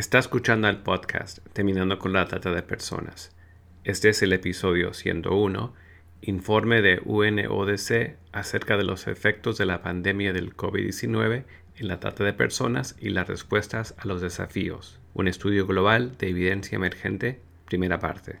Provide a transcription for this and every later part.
Está escuchando el podcast Terminando con la Trata de Personas. Este es el episodio 101, informe de UNODC acerca de los efectos de la pandemia del COVID-19 en la trata de personas y las respuestas a los desafíos. Un estudio global de evidencia emergente, primera parte.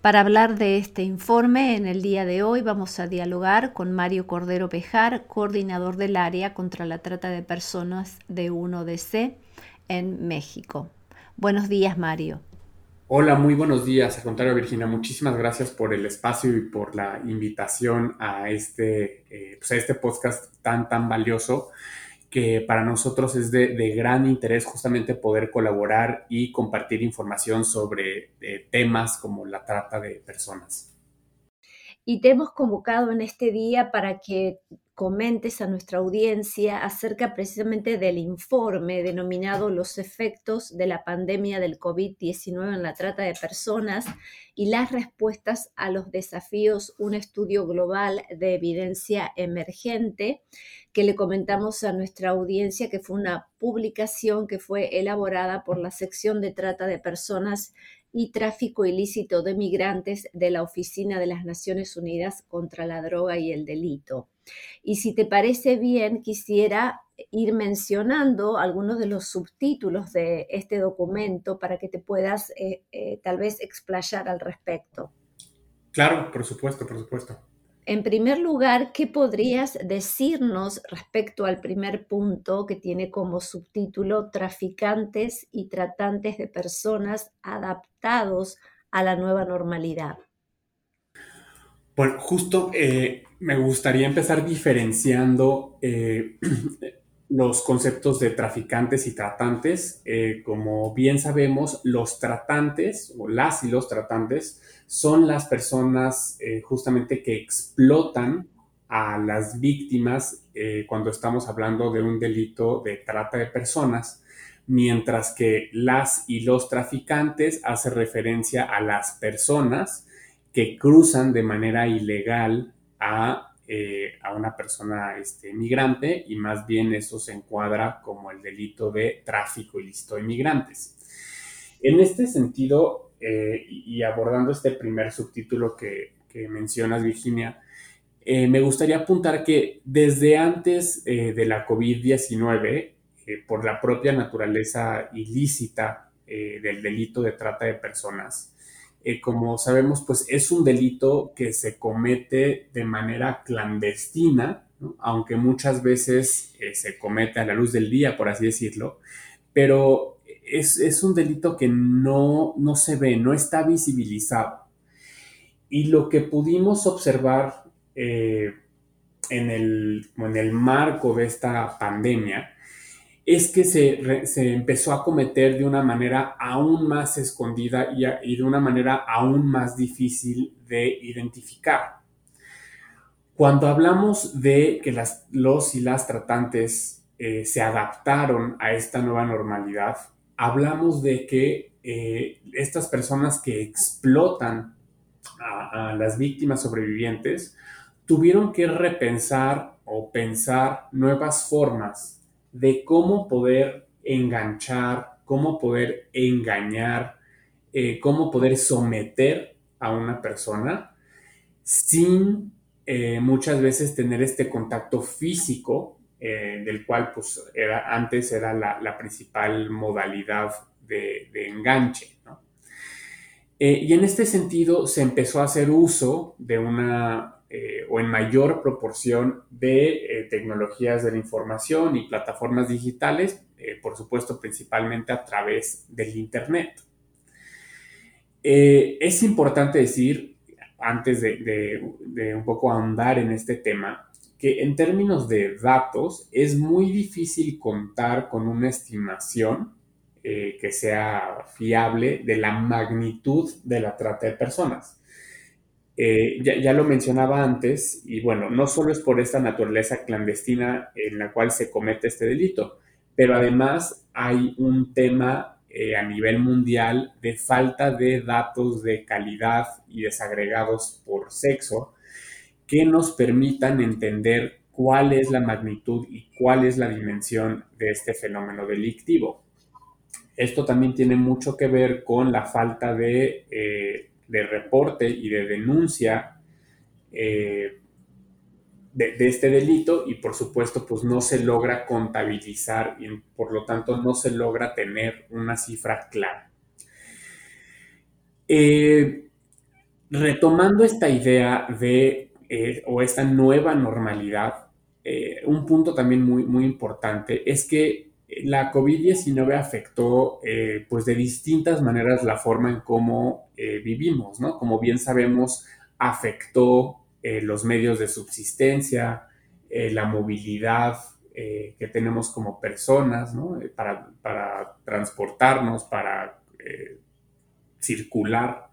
Para hablar de este informe, en el día de hoy vamos a dialogar con Mario Cordero Pejar, coordinador del área contra la trata de personas de 1DC en México. Buenos días, Mario. Hola, muy buenos días. Al contrario, Virginia, muchísimas gracias por el espacio y por la invitación a este, eh, pues a este podcast tan, tan valioso que para nosotros es de, gran interés justamente poder colaborar y compartir información sobre eh, temas como la trata de personas. Y te hemos convocado en este día para que comentes a nuestra audiencia acerca precisamente del informe denominado Los efectos de la pandemia del COVID-19 en la trata de personas y las respuestas a los desafíos, un estudio global de evidencia emergente que le comentamos a nuestra audiencia que fue una publicación que fue elaborada por la sección de trata de personas y tráfico ilícito de migrantes de la Oficina de las Naciones Unidas contra la Droga y el Delito. Y si te parece bien, quisiera ir mencionando algunos de los subtítulos de este documento para que te puedas eh, eh, tal vez explayar al respecto. Claro, por supuesto, por supuesto. En primer lugar, ¿qué podrías decirnos respecto al primer punto que tiene como subtítulo Traficantes y tratantes de personas adaptados a la nueva normalidad? Bueno, justo eh, me gustaría empezar diferenciando eh, los conceptos de traficantes y tratantes. Eh, como bien sabemos, los tratantes o las y los tratantes son las personas justamente que explotan a las víctimas cuando estamos hablando de un delito de trata de personas, mientras que las y los traficantes hace referencia a las personas que cruzan de manera ilegal a, eh, a una persona este, migrante y más bien eso se encuadra como el delito de tráfico ilícito de migrantes. En este sentido, eh, y abordando este primer subtítulo que, mencionas, Virginia, eh, me gustaría apuntar que desde antes de la COVID-19, por la propia naturaleza ilícita del delito de trata de personas, eh, como sabemos, pues es un delito que se comete de manera clandestina, aunque muchas veces eh, se comete a la luz del día, por así decirlo, pero es, un delito que no, no se ve, no está visibilizado. Y lo que pudimos observar eh, en, el, en el marco de esta pandemia es que se, empezó a cometer de una manera aún más escondida y, de una manera aún más difícil de identificar. Cuando hablamos de que las, los y las tratantes eh, se adaptaron a esta nueva normalidad, hablamos de que eh, estas personas que explotan a las víctimas sobrevivientes tuvieron que repensar o pensar nuevas formas de cómo poder enganchar, cómo poder engañar, eh, cómo poder someter a una persona sin eh, muchas veces tener este contacto físico, eh, del cual pues era, antes era la, principal modalidad de, enganche. y en este sentido se empezó a hacer uso de una eh, o en mayor proporción de eh, tecnologías de la información y plataformas digitales, eh, por supuesto principalmente a través del Internet. es importante decir, antes de, un poco ahondar en este tema, que en términos de datos es muy difícil contar con una estimación que sea fiable de la magnitud de la trata de personas. Eh, ya, lo mencionaba antes, y bueno, no solo es por esta naturaleza clandestina en la cual se comete este delito, pero además hay un tema eh, a nivel mundial de falta de datos de calidad y desagregados por sexo que nos permitan entender cuál es la magnitud y cuál es la dimensión de este fenómeno delictivo. Esto también tiene mucho que ver con la falta de, eh, reporte y de denuncia eh, de, este delito y por supuesto pues no se logra contabilizar y por lo tanto no se logra tener una cifra clara. Eh, retomando esta idea de eh, o esta nueva normalidad, un punto también muy, muy importante es que la COVID-19 afectó pues de distintas maneras la forma en cómo vivimos, ¿no? Como bien sabemos, afectó eh, los medios de subsistencia, eh, la movilidad eh, que tenemos como personas, para, transportarnos, para circular.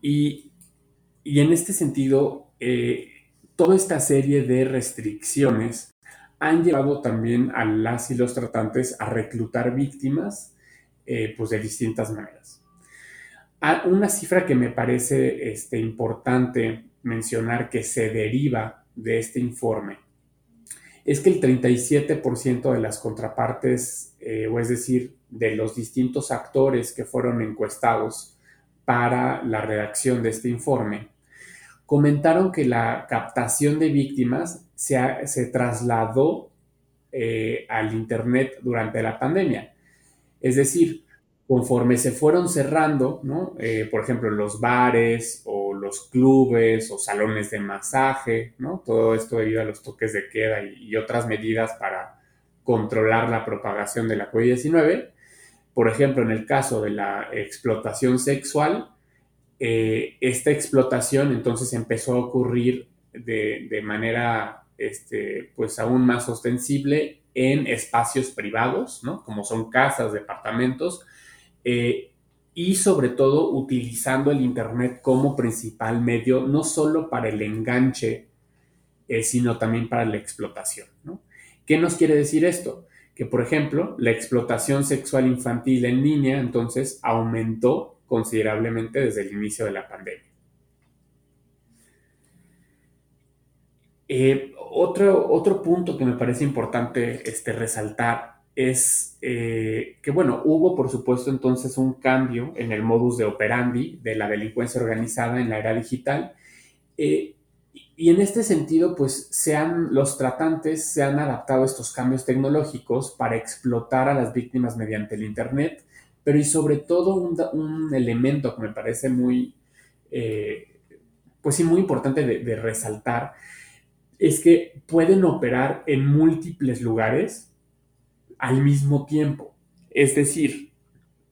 Y, y, en este sentido, toda esta serie de restricciones han llevado también a las y los tratantes a reclutar víctimas pues de distintas maneras. Una cifra que me parece este, importante mencionar que se deriva de este informe es que el 37% de las contrapartes, eh, o es decir, de los distintos actores que fueron encuestados para la redacción de este informe, comentaron que la captación de víctimas se, trasladó eh, al Internet durante la pandemia. Es decir, conforme se fueron cerrando, ¿no? Eh, por ejemplo, los bares o los clubes o salones de masaje, ¿no? Todo esto debido a los toques de queda y, otras medidas para controlar la propagación de la COVID-19. Por ejemplo, en el caso de la explotación sexual, eh, esta explotación entonces empezó a ocurrir de, manera este, pues aún más ostensible en espacios privados, ¿no? como son casas, departamentos, eh, y sobre todo utilizando el Internet como principal medio, no solo para el enganche, eh, sino también para la explotación. ¿Qué nos quiere decir esto? Que, por ejemplo, la explotación sexual infantil en línea entonces aumentó considerablemente desde el inicio de la pandemia. Eh, otro, otro punto que me parece importante este, resaltar es eh, que, bueno, hubo por supuesto entonces un cambio en el modus de operandi de la delincuencia organizada en la era digital. Eh, y en este sentido, pues sean, los tratantes se han adaptado a estos cambios tecnológicos para explotar a las víctimas mediante el Internet, pero y sobre todo un, elemento que me parece muy, eh, pues sí, muy importante de resaltar, es que pueden operar en múltiples lugares al mismo tiempo. Es decir,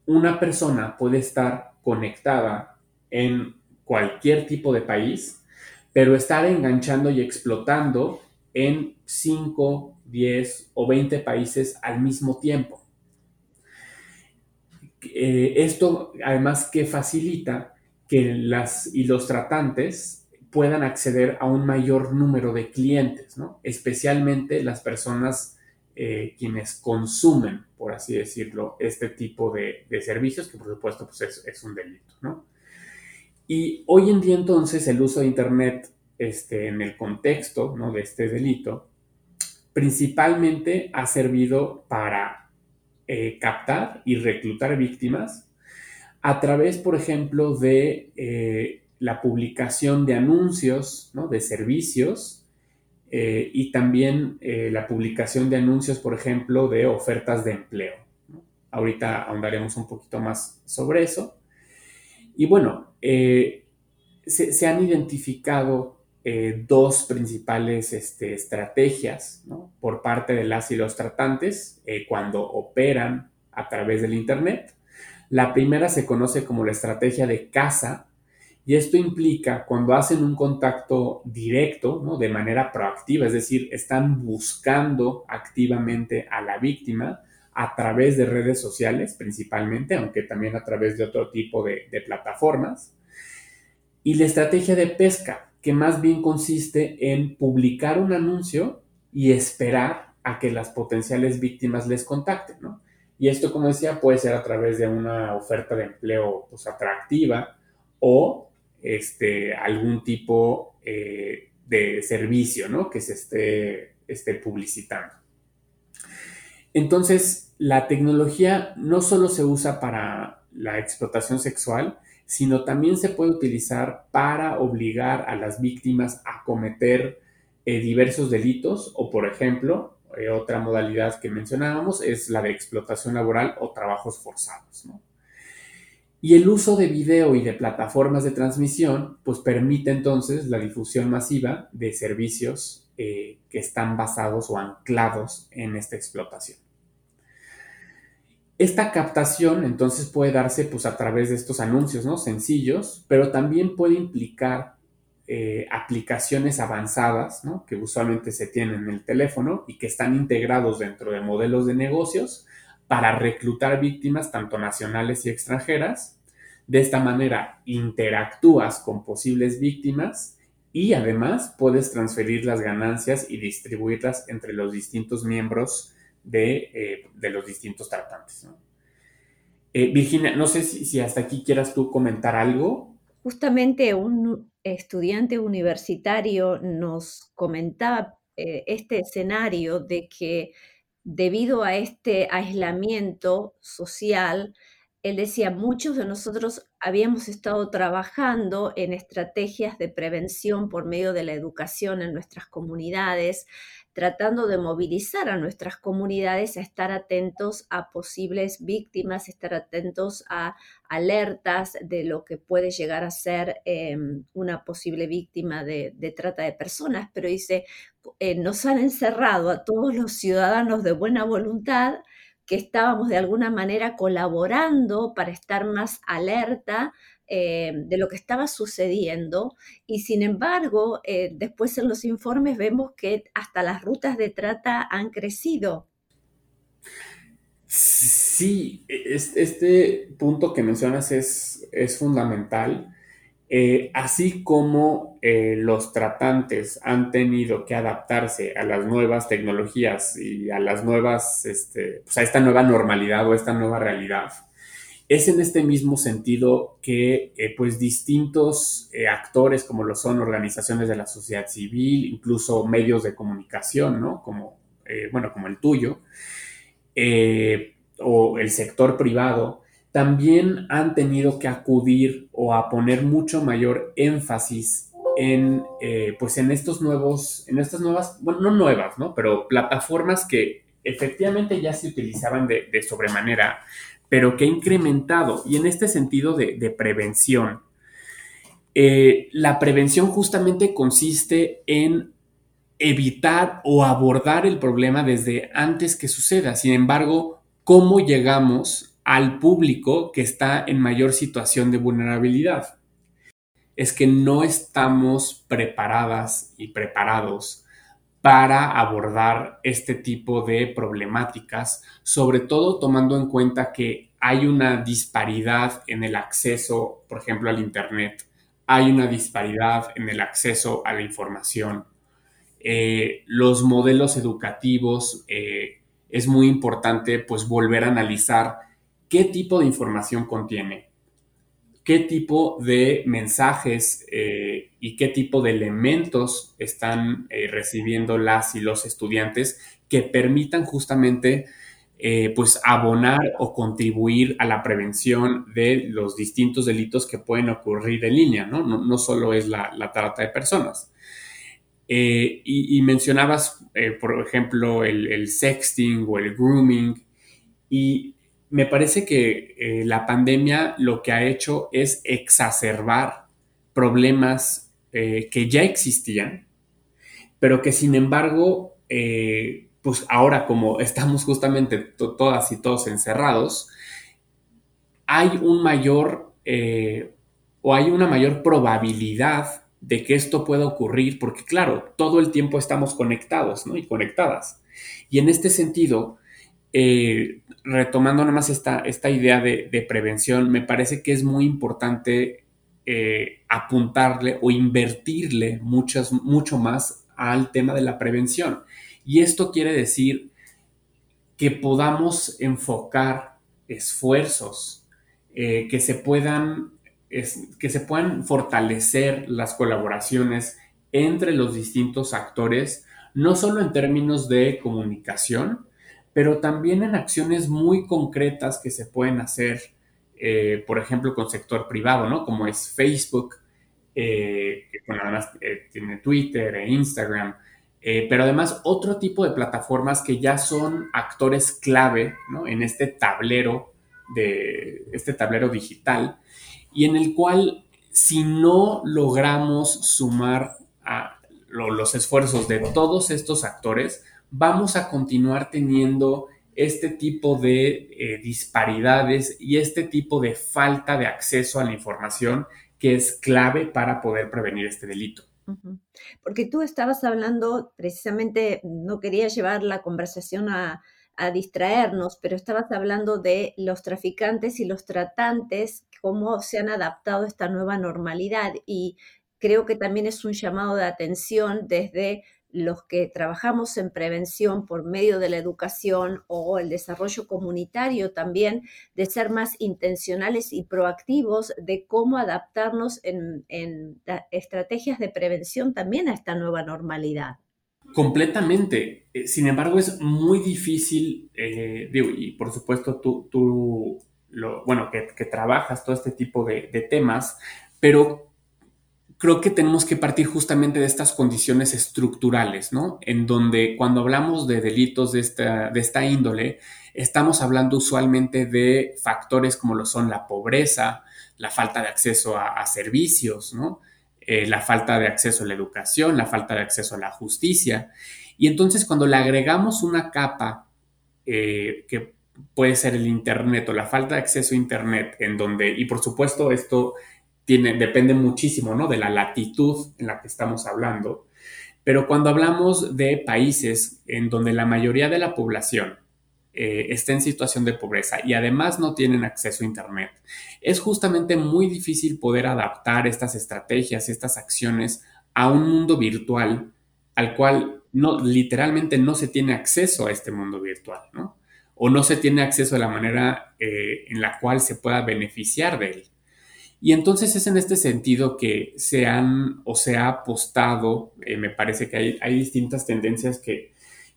una persona puede estar conectada en cualquier tipo de país, pero estar enganchando y explotando en 5, 10 o 20 países al mismo tiempo. Eh, esto además que facilita que las y los tratantes puedan acceder a un mayor número de clientes, ¿no? especialmente las personas eh, quienes consumen, por así decirlo, este tipo de, servicios, que por supuesto pues es, un delito, ¿no? Y hoy en día entonces el uso de Internet este, en el contexto ¿no? de este delito principalmente ha servido para eh, captar y reclutar víctimas a través, por ejemplo, de eh, la publicación de anuncios, ¿no? de servicios eh, y también la publicación de anuncios, por ejemplo, de ofertas de empleo. Ahorita ahondaremos un poquito más sobre eso. Y bueno, se, han identificado dos principales este, estrategias por parte de las y los tratantes cuando operan a través del Internet. La primera se conoce como la estrategia de caza y esto implica cuando hacen un contacto directo, de manera proactiva, es decir, están buscando activamente a la víctima a través de redes sociales principalmente, aunque también a través de otro tipo de plataformas. Y la estrategia de pesca, que más bien consiste en publicar un anuncio y esperar a que las potenciales víctimas les contacten, ¿no? Y esto, como decía, puede ser a través de una oferta de empleo pues, atractiva o este, algún tipo eh, de servicio ¿no? que se esté, esté publicitando. Entonces, la tecnología no solo se usa para la explotación sexual, sino también se puede utilizar para obligar a las víctimas a cometer eh, diversos delitos o, por ejemplo, eh, otra modalidad que mencionábamos es la de explotación laboral o trabajos forzados. Y el uso de video y de plataformas de transmisión, pues permite entonces la difusión masiva de servicios eh, que están basados o anclados en esta explotación. Esta captación entonces puede darse pues a través de estos anuncios, ¿no? Sencillos, pero también puede implicar eh, aplicaciones avanzadas, que usualmente se tienen en el teléfono y que están integrados dentro de modelos de negocios para reclutar víctimas tanto nacionales y extranjeras. De esta manera interactúas con posibles víctimas y además puedes transferir las ganancias y distribuirlas entre los distintos miembros de, eh, los distintos tratantes. Eh, Virginia, no sé si, si, hasta aquí quieras tú comentar algo. Justamente un, estudiante universitario nos comentaba eh, este escenario de que debido a este aislamiento social, él decía, muchos de nosotros habíamos estado trabajando en estrategias de prevención por medio de la educación en nuestras comunidades, tratando de movilizar a nuestras comunidades a estar atentos a posibles víctimas, estar atentos a alertas de lo que puede llegar a ser em, una posible víctima de, trata de personas, pero dice, eh, nos han encerrado a todos los ciudadanos de buena voluntad que estábamos de alguna manera colaborando para estar más alerta eh, de lo que estaba sucediendo y sin embargo, eh, después en los informes vemos que hasta las rutas de trata han crecido. Sí, este punto que mencionas es, es fundamental. Eh, así como los tratantes han tenido que adaptarse a las nuevas tecnologías y a las nuevas, este, pues a esta nueva normalidad o esta nueva realidad, es en este mismo sentido que eh, pues distintos eh, actores como lo son organizaciones de la sociedad civil, incluso medios de comunicación, ¿no? Como, eh, bueno, como el tuyo, o el sector privado, también han tenido que acudir o a poner mucho mayor énfasis en, pues en estos nuevos, en estas nuevas, bueno, no nuevas, ¿no? Pero plataformas que efectivamente ya se utilizaban de, de sobremanera pero que ha incrementado. Y en este sentido de, prevención, eh, la prevención justamente consiste en evitar o abordar el problema desde antes que suceda. Sin embargo, ¿cómo llegamos al público que está en mayor situación de vulnerabilidad? Es que no estamos preparadas y preparados para abordar este tipo de problemáticas, sobre todo tomando en cuenta que hay una disparidad en el acceso, por ejemplo, al Internet, hay una disparidad en el acceso a la información. Eh, los modelos educativos, eh, es muy importante pues volver a analizar qué tipo de información contiene, qué tipo de mensajes eh, y qué tipo de elementos están eh, recibiendo las y los estudiantes que permitan justamente eh, pues abonar o contribuir a la prevención de los distintos delitos que pueden ocurrir en línea, ¿no? No, solo es la, trata de personas. Y, mencionabas, por ejemplo, el, sexting o el grooming, y me parece que eh, la pandemia lo que ha hecho es exacerbar problemas eh, que ya existían, pero que sin embargo, eh, pues ahora como estamos justamente todas y todos encerrados, hay un mayor eh, o hay una mayor probabilidad de que esto pueda ocurrir, porque claro, todo el tiempo estamos conectados ¿no? y conectadas. Y en este sentido, retomando nada más esta, esta idea de, prevención, me parece que es muy importante eh, apuntarle o invertirle muchas, mucho más al tema de la prevención. Y esto quiere decir que podamos enfocar esfuerzos eh, que se puedan que se puedan fortalecer las colaboraciones entre los distintos actores, no solo en términos de comunicación, pero también en acciones muy concretas que se pueden hacer, eh, por ejemplo, con sector privado, ¿no? Como es Facebook, eh, que además eh, tiene Twitter e Instagram, pero además otro tipo de plataformas que ya son actores clave, ¿no? En este tablero de este tablero digital y en el cual si no logramos sumar a los esfuerzos de todos estos actores, vamos a continuar teniendo este tipo de eh, disparidades y este tipo de falta de acceso a la información que es clave para poder prevenir este delito. Porque tú estabas hablando, precisamente, no quería llevar la conversación a, a distraernos, pero estabas hablando de los traficantes y los tratantes, cómo se han adaptado a esta nueva normalidad y creo que también es un llamado de atención desde los que trabajamos en prevención por medio de la educación o el desarrollo comunitario también, de ser más intencionales y proactivos de cómo adaptarnos en, estrategias de prevención también a esta nueva normalidad. Completamente. Eh, sin embargo, es muy difícil, eh, y por supuesto tú, tú bueno, que, trabajas todo este tipo de temas, pero creo que tenemos que partir justamente de estas condiciones estructurales, ¿no? En donde cuando hablamos de delitos de esta, de esta índole, estamos hablando usualmente de factores como lo son la pobreza, la falta de acceso a, servicios, ¿no? Eh, la falta de acceso a la educación, la falta de acceso a la justicia. Y entonces cuando le agregamos una capa eh, que puede ser el Internet o la falta de acceso a Internet, en donde, y por supuesto esto depende muchísimo, ¿no? De la latitud en la que estamos hablando. Pero cuando hablamos de países en donde la mayoría de la población eh, está en situación de pobreza y además no tienen acceso a Internet, es justamente muy difícil poder adaptar estas estrategias, estas acciones a un mundo virtual al cual no, literalmente no se tiene acceso a este mundo virtual, ¿no? O no se tiene acceso de la manera eh, en la cual se pueda beneficiar de él. Y entonces es en este sentido que se han o se ha apostado, eh, me parece que hay, hay distintas tendencias que,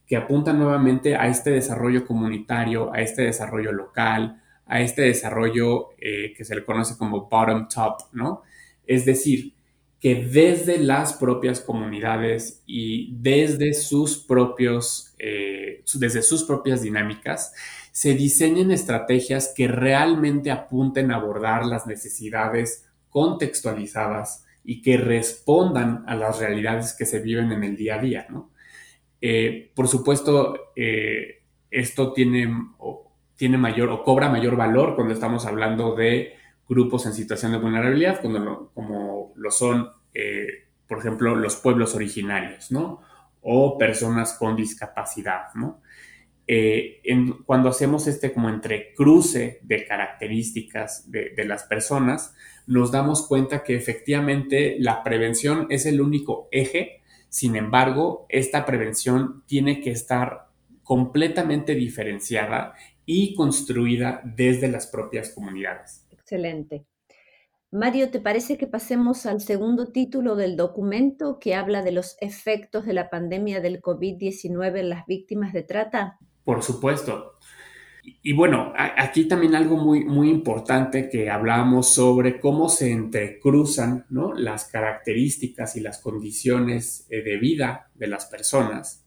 que, apuntan nuevamente a este desarrollo comunitario, a este desarrollo local, a este desarrollo eh, que se le conoce como bottom top, ¿no? Es decir, que desde las propias comunidades y desde sus propios, eh, desde sus propias dinámicas, se diseñen estrategias que realmente apunten a abordar las necesidades contextualizadas y que respondan a las realidades que se viven en el día a día. Eh, por supuesto, eh, esto tiene, tiene mayor o cobra mayor valor cuando estamos hablando de grupos en situación de vulnerabilidad, cuando como lo son, eh, por ejemplo, los pueblos originarios, ¿no? O personas con discapacidad, ¿no? Eh, cuando hacemos este como entrecruce de características de, las personas, nos damos cuenta que efectivamente la prevención es el único eje, sin embargo, esta prevención tiene que estar completamente diferenciada y construida desde las propias comunidades. Excelente. Mario, ¿te parece que pasemos al segundo título del documento que habla de los efectos de la pandemia del COVID-19 en las víctimas de trata? Por supuesto. Y bueno, aquí también algo muy, muy importante que hablábamos sobre cómo se entrecruzan ¿no? las características y las condiciones eh, de vida de las personas.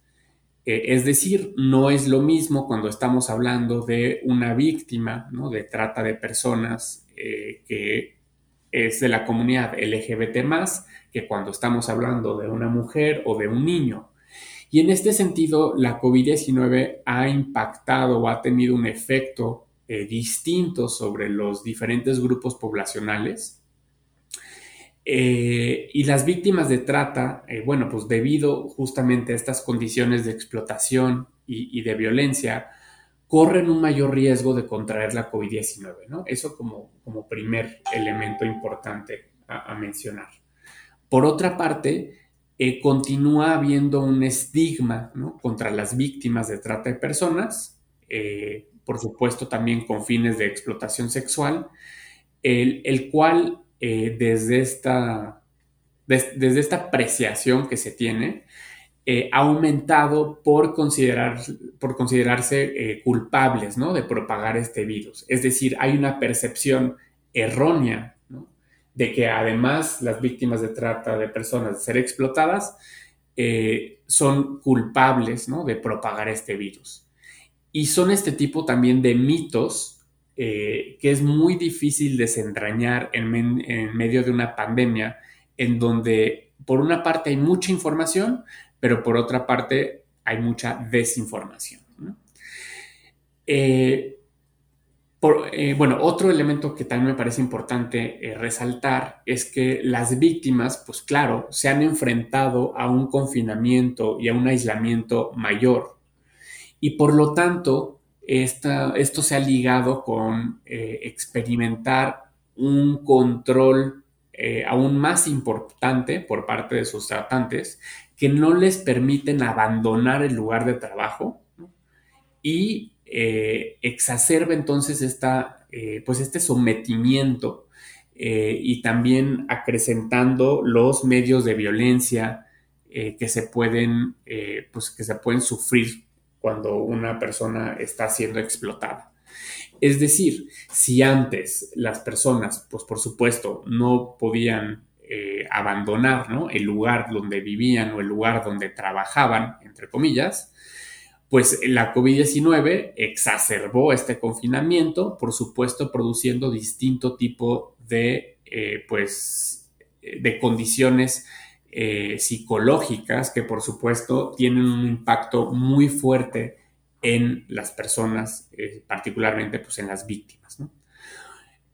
Eh, es decir, no es lo mismo cuando estamos hablando de una víctima de trata de personas eh, que es de la comunidad LGBT que cuando estamos hablando de una mujer o de un niño. Y en este sentido, la COVID-19 ha impactado o ha tenido un efecto distintos sobre los diferentes grupos poblacionales. y las víctimas de trata, bueno, pues debido justamente a estas condiciones de explotación y, de violencia, corren un mayor riesgo de contraer la COVID-19, ¿no? Eso como, como primer elemento importante a, mencionar. Por otra parte, eh, continúa habiendo un estigma contra las víctimas de trata de personas, eh, por supuesto también con fines de explotación sexual, el, cual eh, desde, esta, desde esta apreciación que se tiene, ha aumentado por, considerar, por considerarse culpables ¿no? de propagar este virus. Es decir, hay una percepción errónea de que además las víctimas de trata de personas de ser explotadas eh, son culpables de propagar este virus. Y son este tipo también de mitos eh, que es muy difícil desentrañar en, medio de una pandemia en donde por una parte hay mucha información, pero por otra parte hay mucha desinformación. Eh, eh, bueno, otro elemento que también me parece importante eh, resaltar es que las víctimas, pues claro, se han enfrentado a un confinamiento y a un aislamiento mayor. Y por lo tanto, esto se ha ligado con experimentar un control aún más importante por parte de sus tratantes que no les permiten abandonar el lugar de trabajo y eh, exacerba entonces esta, eh, pues este sometimiento eh, y también acrecentando los medios de violencia que se pueden, pues que se pueden sufrir cuando una persona está siendo explotada. Es decir, si antes las personas, pues por supuesto, no podían abandonar el lugar donde vivían o el lugar donde trabajaban, entre comillas, pues la COVID-19 exacerbó este confinamiento, por supuesto, produciendo distinto tipo de, eh, pues, de condiciones eh, psicológicas que, por supuesto, tienen un impacto muy fuerte en las personas, eh, particularmente pues, en las víctimas.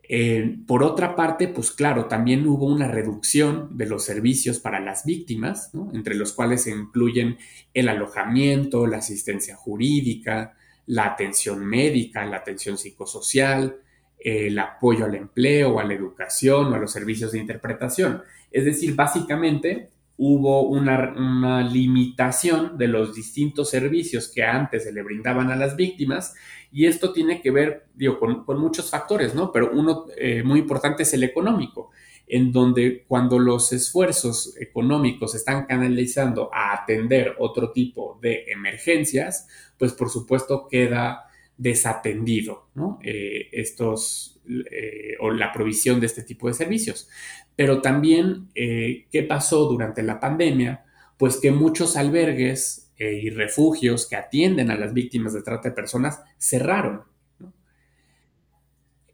Eh, por otra parte, pues claro, también hubo una reducción de los servicios para las víctimas, entre los cuales se incluyen el alojamiento, la asistencia jurídica, la atención médica, la atención psicosocial, el apoyo al empleo, a la educación o a los servicios de interpretación. Es decir, básicamente hubo una, limitación de los distintos servicios que antes se le brindaban a las víctimas y esto tiene que ver, con, muchos factores, ¿no? Pero uno eh, muy importante es el económico, en donde cuando los esfuerzos económicos están canalizando a atender otro tipo de emergencias, pues por supuesto queda desatendido, ¿no? Eh, estos, eh, o la provisión de este tipo de servicios. Pero también, eh, ¿qué pasó durante la pandemia? Pues que muchos albergues eh, y refugios que atienden a las víctimas de trata de personas cerraron.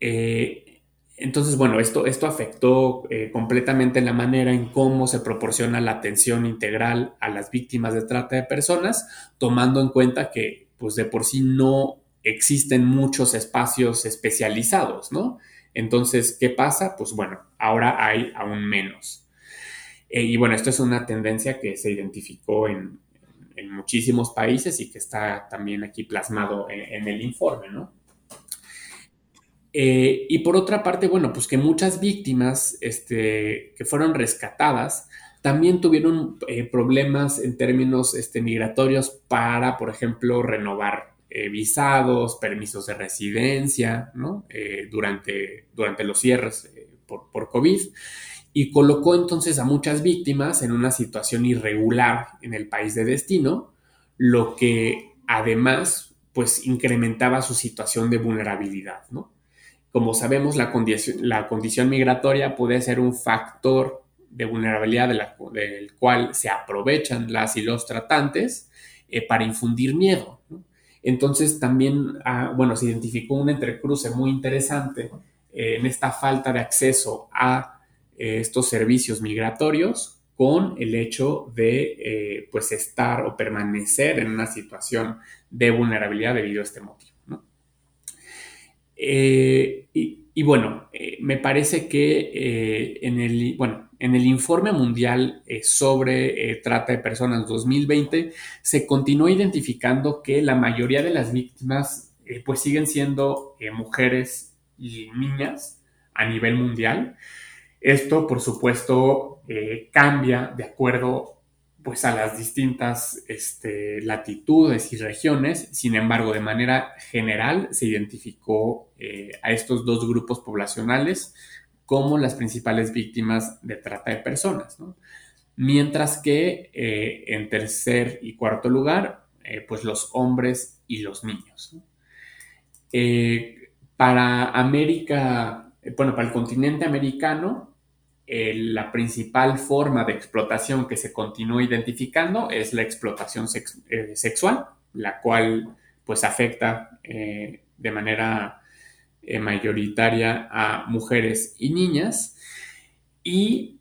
Eh, entonces, bueno, esto, esto afectó completamente la manera en cómo se proporciona la atención integral a las víctimas de trata de personas, tomando en cuenta que, pues de por sí no existen muchos espacios especializados, ¿no? Entonces, ¿qué pasa? Pues bueno, ahora hay aún menos. Eh, y bueno, esto es una tendencia que se identificó en, muchísimos países y que está también aquí plasmado en, el informe, ¿no? Eh, y por otra parte, bueno, pues que muchas víctimas este, que fueron rescatadas también tuvieron eh, problemas en términos este, migratorios para, por ejemplo, renovar eh, visados, permisos de residencia, ¿no? Eh, durante, durante los cierres eh, por, por, COVID y colocó entonces a muchas víctimas en una situación irregular en el país de destino, lo que además pues incrementaba su situación de vulnerabilidad, ¿no? Como sabemos, la la condición migratoria puede ser un factor de vulnerabilidad del cual se aprovechan las y los tratantes para infundir miedo. ¿no? Entonces también, ah, bueno, se identificó un entrecruce muy interesante eh, en esta falta de acceso a eh, estos servicios migratorios con el hecho de eh, pues estar o permanecer en una situación de vulnerabilidad debido a este motivo. Eh, y, bueno, eh, me parece que eh, en, el, bueno, en el informe mundial sobre trata de personas 2020 se continuó identificando que la mayoría de las víctimas pues siguen siendo mujeres y niñas a nivel mundial. Esto, por supuesto, cambia de acuerdo pues a las distintas este, latitudes y regiones. Sin embargo, de manera general se identificó eh, a estos dos grupos poblacionales como las principales víctimas de trata de personas. Mientras que eh, en tercer y cuarto lugar, eh, pues los hombres y los niños. para América, bueno, para el continente americano, la principal forma de explotación que se continúa identificando es la explotación eh, sexual, la cual pues afecta eh, de manera eh, mayoritaria a mujeres y niñas. Y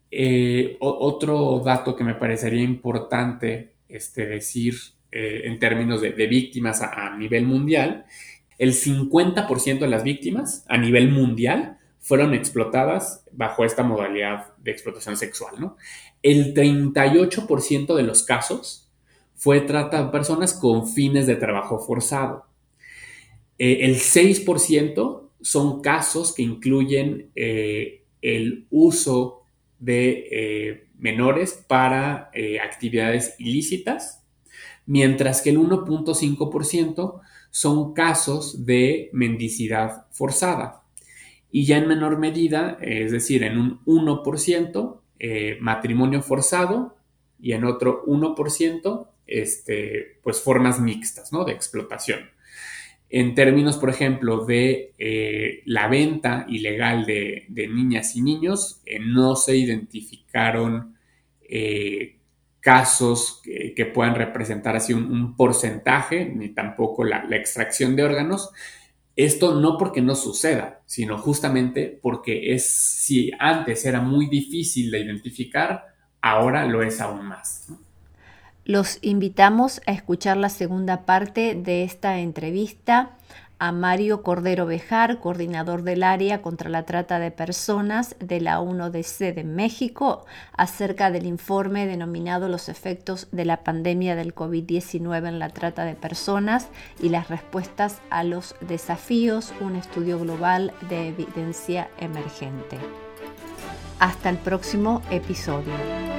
otro dato que me parecería importante este, decir en términos de, víctimas a nivel mundial, el 50% de las víctimas a nivel mundial fueron explotadas bajo esta modalidad de explotación sexual, ¿no? El 38% de los casos fue trata de personas con fines de trabajo forzado. Eh, el 6% son casos que incluyen eh, el uso de eh, menores para actividades ilícitas, mientras que el 1.5% son casos de mendicidad forzada y ya en menor medida, es decir, en un 1% eh, matrimonio forzado y en otro 1% este, pues formas mixtas ¿no? de explotación. En términos, por ejemplo, de eh, la venta ilegal de, niñas y niños, eh, no se identificaron casos que, puedan representar así un, porcentaje, ni tampoco la extracción de órganos, esto no porque no suceda, sino justamente porque es, si antes era muy difícil de identificar, ahora lo es aún más. Los invitamos a escuchar la segunda parte de esta entrevista a Mario Cordero Bejar, coordinador del área contra la trata de personas de la 1DC de México, acerca del informe denominado Los efectos de la pandemia del COVID-19 en la trata de personas y las respuestas a los desafíos, un estudio global de evidencia emergente. Hasta el próximo episodio.